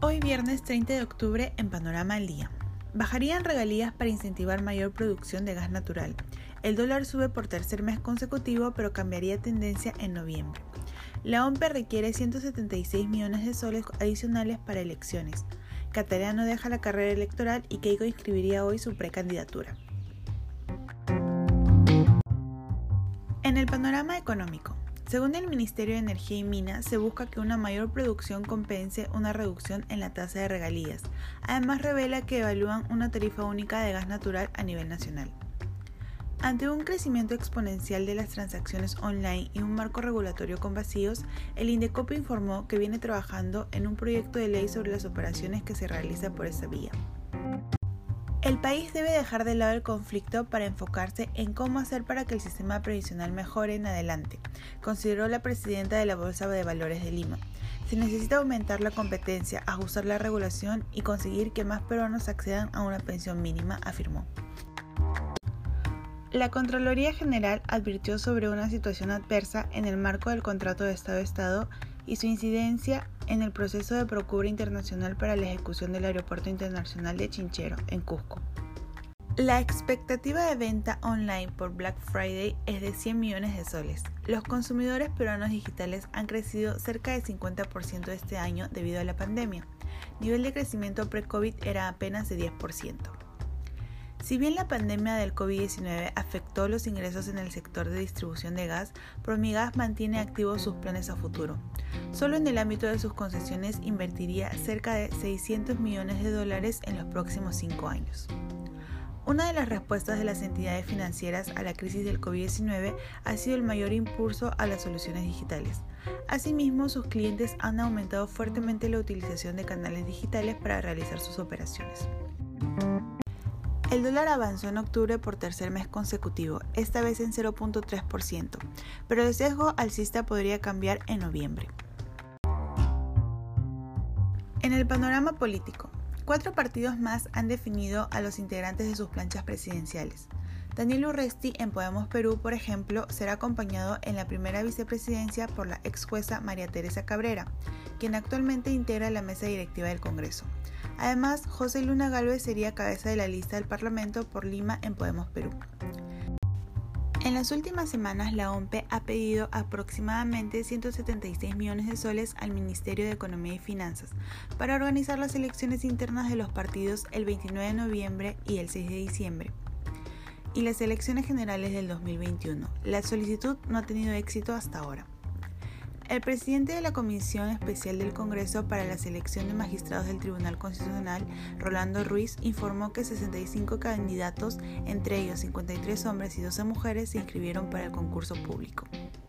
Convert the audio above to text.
Hoy viernes 30 de octubre en Panorama al Día. Bajarían regalías para incentivar mayor producción de gas natural. El dólar sube por tercer mes consecutivo pero cambiaría tendencia en noviembre. La OMPE requiere 176 millones de soles adicionales para elecciones. Catariano deja la carrera electoral y Keiko inscribiría hoy su precandidatura. En el panorama económico, según el Ministerio de Energía y Minas, se busca que una mayor producción compense una reducción en la tasa de regalías. Además, revela que evalúan una tarifa única de gas natural a nivel nacional. Ante un crecimiento exponencial de las transacciones online y un marco regulatorio con vacíos, el Indecopi informó que viene trabajando en un proyecto de ley sobre las operaciones que se realizan por esa vía. El país debe dejar de lado el conflicto para enfocarse en cómo hacer para que el sistema previsional mejore en adelante, consideró la presidenta de la Bolsa de Valores de Lima. Se necesita aumentar la competencia, ajustar la regulación y conseguir que más peruanos accedan a una pensión mínima, afirmó. La Contraloría General advirtió sobre una situación adversa en el marco del contrato de Estado-Estado y su incidencia en el proceso de procura internacional para la ejecución del Aeropuerto Internacional de Chinchero, en Cusco. La expectativa de venta online por Black Friday es de 100 millones de soles. Los consumidores peruanos digitales han crecido cerca del 50% este año debido a la pandemia. Nivel de crecimiento pre-COVID era apenas de 10%. Si bien la pandemia del COVID-19 afectó los ingresos en el sector de distribución de gas, Promigas mantiene activos sus planes a futuro. Solo en el ámbito de sus concesiones invertiría cerca de 600 millones de dólares en los próximos cinco años. Una de las respuestas de las entidades financieras a la crisis del COVID-19 ha sido el mayor impulso a las soluciones digitales. Asimismo, sus clientes han aumentado fuertemente la utilización de canales digitales para realizar sus operaciones. El dólar avanzó en octubre por tercer mes consecutivo, esta vez en 0.3%, pero el sesgo alcista podría cambiar en noviembre. En el panorama político, cuatro partidos más han definido a los integrantes de sus planchas presidenciales. Daniel Urresti en Podemos Perú, por ejemplo, será acompañado en la primera vicepresidencia por la ex jueza María Teresa Cabrera, quien actualmente integra la mesa directiva del Congreso. Además, José Luna Galvez sería cabeza de la lista del Parlamento por Lima en Podemos Perú. En las últimas semanas, la OMPE ha pedido aproximadamente 176 millones de soles al Ministerio de Economía y Finanzas para organizar las elecciones internas de los partidos el 29 de noviembre y el 6 de diciembre y las elecciones generales del 2021. La solicitud no ha tenido éxito hasta ahora. El presidente de la Comisión Especial del Congreso para la Selección de Magistrados del Tribunal Constitucional, Rolando Ruiz, informó que 65 candidatos, entre ellos 53 hombres y 12 mujeres, se inscribieron para el concurso público.